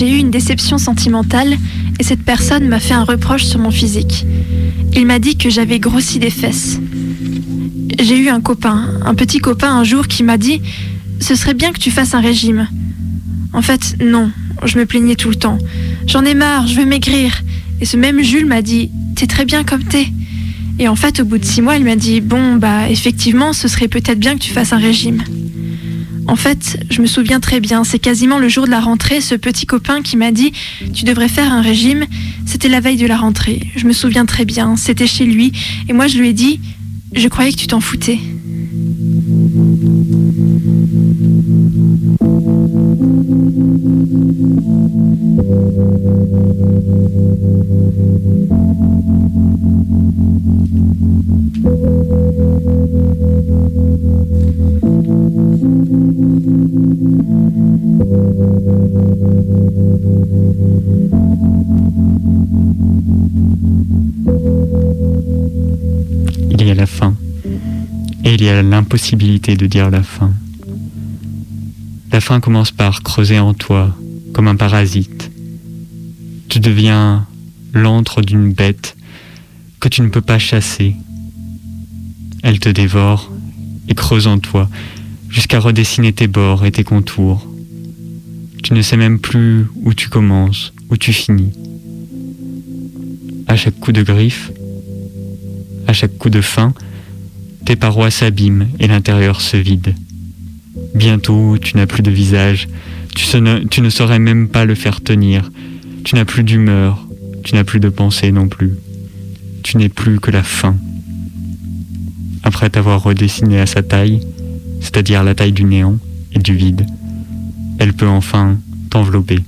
j'ai eu une déception sentimentale et cette personne m'a fait un reproche sur mon physique. Il m'a dit que j'avais grossi des fesses. J'ai eu un copain, un petit copain un jour qui m'a dit Ce serait bien que tu fasses un régime. En fait, non, je me plaignais tout le temps. J'en ai marre, je veux maigrir. Et ce même Jules m'a dit T'es très bien comme t'es. Et en fait, au bout de six mois, il m'a dit Bon, bah, effectivement, ce serait peut-être bien que tu fasses un régime. En fait, je me souviens très bien, c'est quasiment le jour de la rentrée, ce petit copain qui m'a dit Tu devrais faire un régime. C'était la veille de la rentrée. Je me souviens très bien, c'était chez lui. Et moi, je lui ai dit Je croyais que tu t'en foutais. Il y a l'impossibilité de dire la fin. La fin commence par creuser en toi, comme un parasite. Tu deviens l'antre d'une bête que tu ne peux pas chasser. Elle te dévore et creuse en toi jusqu'à redessiner tes bords et tes contours. Tu ne sais même plus où tu commences, où tu finis. À chaque coup de griffe, à chaque coup de fin, tes parois s'abîment et l'intérieur se vide. Bientôt, tu n'as plus de visage, tu, ne, saurais même pas le faire tenir, tu n'as plus d'humeur, tu n'as plus de pensée non plus. Tu n'es plus que la fin. Après t'avoir redessiné à sa taille, c'est-à-dire la taille du néant et du vide, elle peut enfin t'envelopper.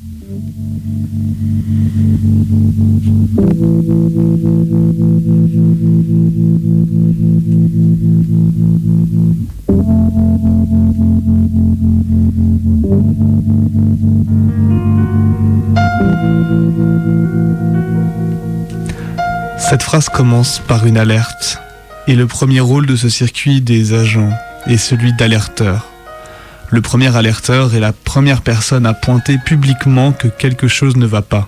Phrase commence par une alerte, et le premier rôle de ce circuit des agents est celui d'alerteur. Le premier alerteur est la première personne à pointer publiquement que quelque chose ne va pas.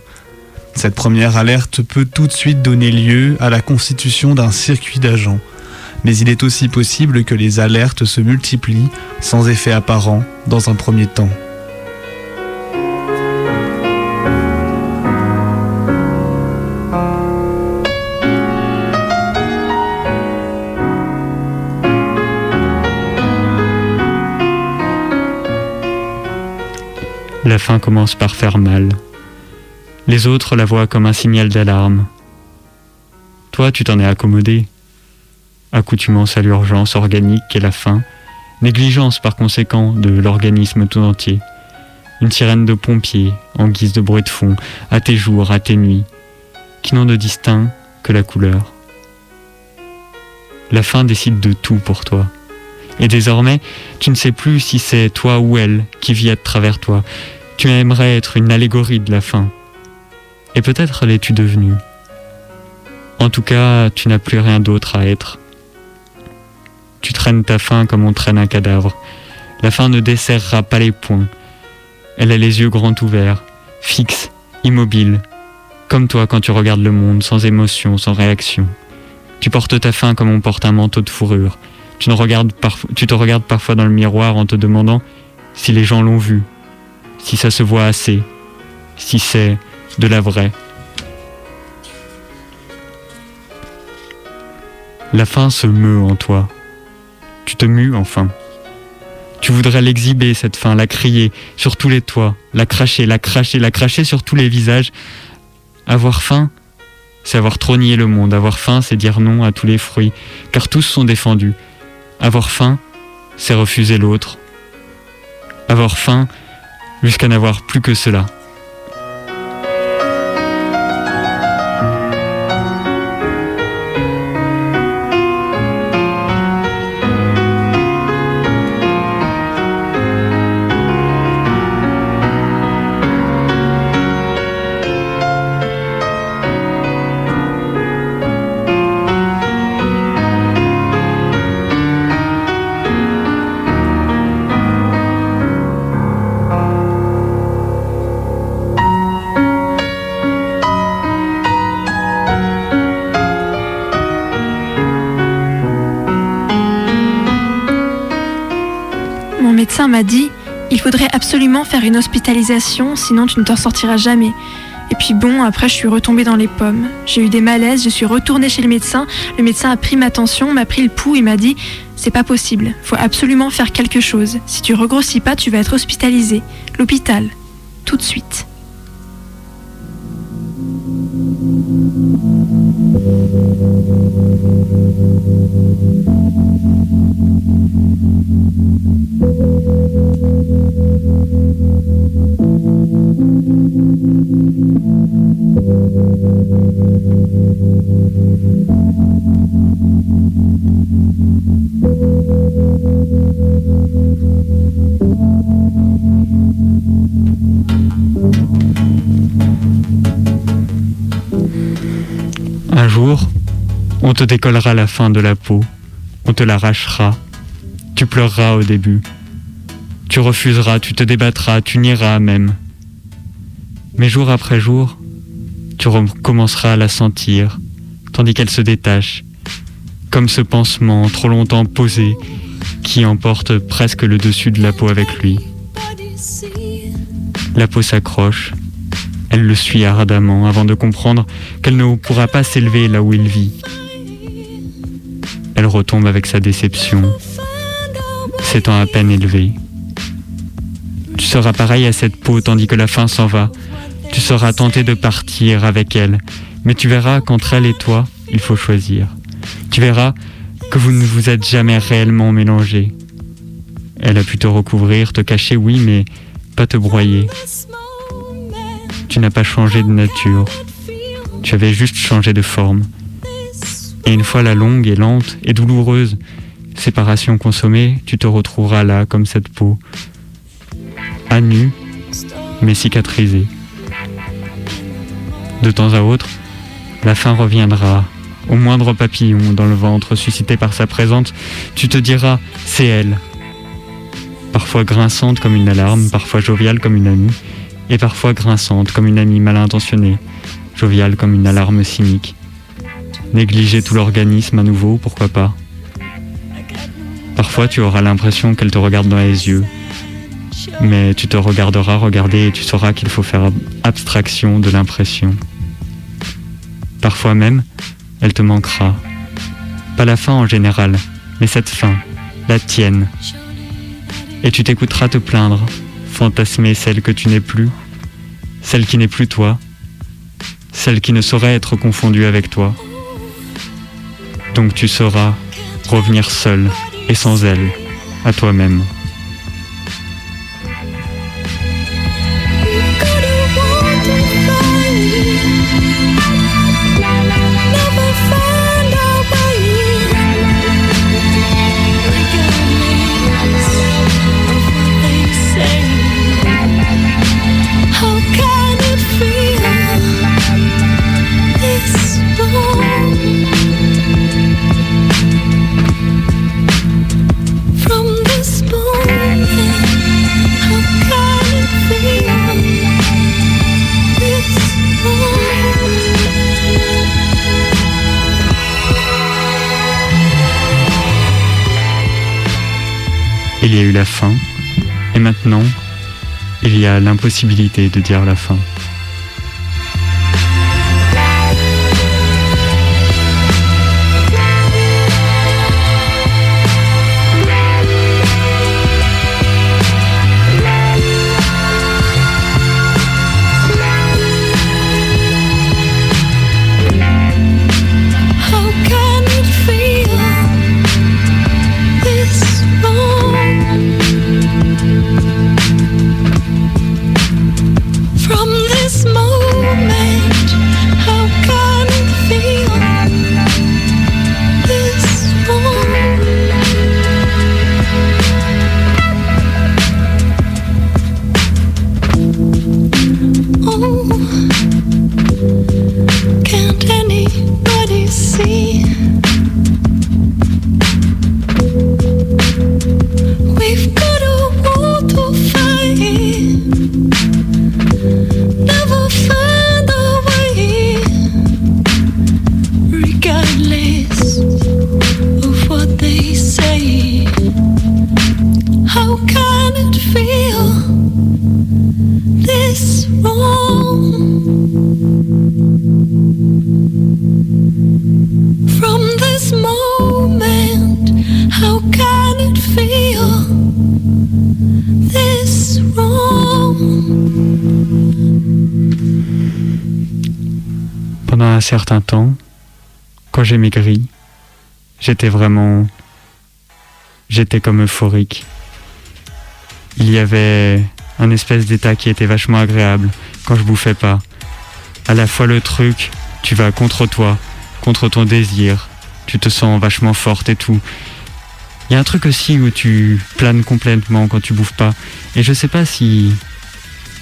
Cette première alerte peut tout de suite donner lieu à la constitution d'un circuit d'agents, mais il est aussi possible que les alertes se multiplient sans effet apparent dans un premier temps. La fin commence par faire mal. Les autres la voient comme un signal d'alarme. Toi, tu t'en es accommodé. Accoutumance à l'urgence organique et la faim, négligence par conséquent de l'organisme tout entier. Une sirène de pompiers, en guise de bruit de fond, à tes jours, à tes nuits, qui n'ont de distinct que la couleur. La faim décide de tout pour toi. Et désormais, tu ne sais plus si c'est toi ou elle qui vit à travers toi. Tu aimerais être une allégorie de la faim. Et peut-être l'es-tu devenu. En tout cas, tu n'as plus rien d'autre à être. Tu traînes ta faim comme on traîne un cadavre. La faim ne desserrera pas les poings. Elle a les yeux grands ouverts, fixe, immobile, comme toi quand tu regardes le monde, sans émotion, sans réaction. Tu portes ta faim comme on porte un manteau de fourrure. Tu, tu te regardes parfois dans le miroir en te demandant si les gens l'ont vu, si ça se voit assez, si c'est de la vraie. La faim se meut en toi. Tu te mues enfin. Tu voudrais l'exhiber, cette faim, la crier sur tous les toits, la cracher, la cracher, la cracher sur tous les visages. Avoir faim, c'est avoir trop nié le monde. Avoir faim, c'est dire non à tous les fruits, car tous sont défendus. Avoir faim, c'est refuser l'autre. Avoir faim, jusqu'à n'avoir plus que cela. M'a dit il faudrait absolument faire une hospitalisation, sinon tu ne t'en sortiras jamais. Et puis bon, après je suis retombée dans les pommes. J'ai eu des malaises, je suis retournée chez le médecin. Le médecin a pris ma tension, m'a pris le pouls et m'a dit c'est pas possible, faut absolument faire quelque chose. Si tu regrossis pas, tu vas être hospitalisé. L'hôpital, tout de suite. Un jour, on te décollera la fin de la peau, on te l'arrachera, tu pleureras au début, tu refuseras, tu te débattras, tu nieras même. Mais jour après jour, tu recommenceras à la sentir, tandis qu'elle se détache, comme ce pansement trop longtemps posé qui emporte presque le dessus de la peau avec lui. La peau s'accroche, elle le suit ardemment avant de comprendre qu'elle ne pourra pas s'élever là où il vit. Elle retombe avec sa déception, s'étant à peine élevée. Tu seras pareil à cette peau tandis que la faim s'en va. Tu seras tenté de partir avec elle, mais tu verras qu'entre elle et toi, il faut choisir. Tu verras que vous ne vous êtes jamais réellement mélangés. Elle a pu te recouvrir, te cacher, oui, mais pas te broyer. Tu n'as pas changé de nature. Tu avais juste changé de forme. Et une fois la longue et lente et douloureuse séparation consommée, tu te retrouveras là comme cette peau, à nu, mais cicatrisée. De temps à autre, la faim reviendra. Au moindre papillon dans le ventre suscité par sa présence, tu te diras, c'est elle. Parfois grinçante comme une alarme, parfois joviale comme une amie, et parfois grinçante comme une amie mal intentionnée, joviale comme une alarme cynique. Négliger tout l'organisme à nouveau, pourquoi pas Parfois tu auras l'impression qu'elle te regarde dans les yeux, mais tu te regarderas regarder et tu sauras qu'il faut faire abstraction de l'impression. Parfois même, elle te manquera. Pas la fin en général, mais cette fin, la tienne. Et tu t'écouteras te plaindre, fantasmer celle que tu n'es plus, celle qui n'est plus toi, celle qui ne saurait être confondue avec toi. Donc tu sauras revenir seul et sans elle, à toi-même. Il y a eu la fin, et maintenant, il y a l'impossibilité de dire la fin. Pendant un certain temps, quand j'ai maigri, j'étais vraiment... J'étais comme euphorique. Il y avait un espèce d'état qui était vachement agréable quand je bouffais pas. À la fois le truc, tu vas contre toi, contre ton désir, tu te sens vachement forte et tout. Il y a un truc aussi où tu planes complètement quand tu bouffes pas. Et je sais pas si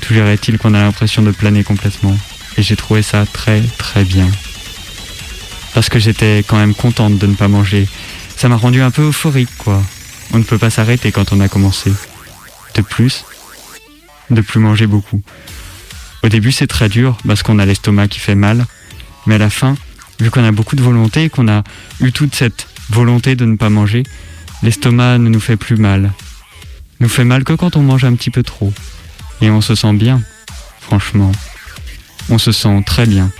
toujours est-il qu'on a l'impression de planer complètement. Et j'ai trouvé ça très très bien. Parce que j'étais quand même contente de ne pas manger. Ça m'a rendu un peu euphorique quoi. On ne peut pas s'arrêter quand on a commencé. De plus, de plus manger beaucoup. Au début c'est très dur parce qu'on a l'estomac qui fait mal. Mais à la fin, vu qu'on a beaucoup de volonté, qu'on a eu toute cette volonté de ne pas manger, l'estomac ne nous fait plus mal. Nous fait mal que quand on mange un petit peu trop. Et on se sent bien, franchement. On se sent très bien.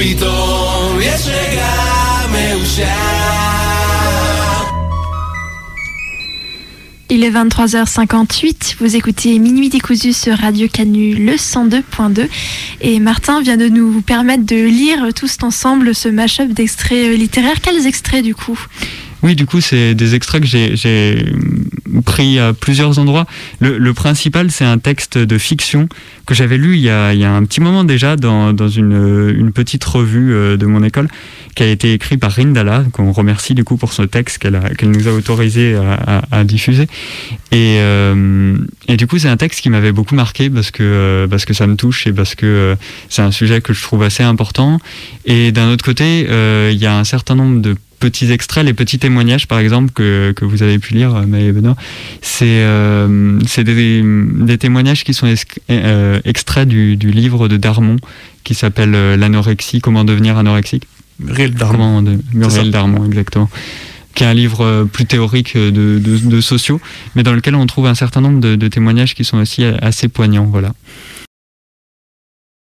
פתאום יש רגע מאושר Il est 23h58, vous écoutez Minuit décousu sur Radio Canu le 102.2 et Martin vient de nous permettre de lire tous ensemble ce mashup d'extraits littéraires. Quels extraits du coup Oui, du coup, c'est des extraits que j'ai pris à plusieurs endroits. Le, principal, c'est un texte de fiction que j'avais lu il y, a, un petit moment déjà dans, une, petite revue euh, de mon école qui a été écrit par Rindala, qu'on remercie du coup pour ce texte qu'elle qu nous a autorisé à, diffuser. Et, euh, et, du coup, c'est un texte qui m'avait beaucoup marqué parce que, euh, parce que ça me touche et parce que c'est un sujet que je trouve assez important. Et d'un autre côté, il y a un certain nombre de petits extraits, les petits témoignages par exemple que, que vous avez pu lire, Maë et Benoît, c'est euh, des, des, témoignages qui sont euh, extraits du, du, livre de Darmon qui s'appelle euh, L'anorexie, comment devenir anorexique. Muriel Darmon. De, Muriel Darmon, exactement. Qui est un livre plus théorique de, de, de, sociaux, mais dans lequel on trouve un certain nombre de, témoignages qui sont aussi assez poignants. Voilà.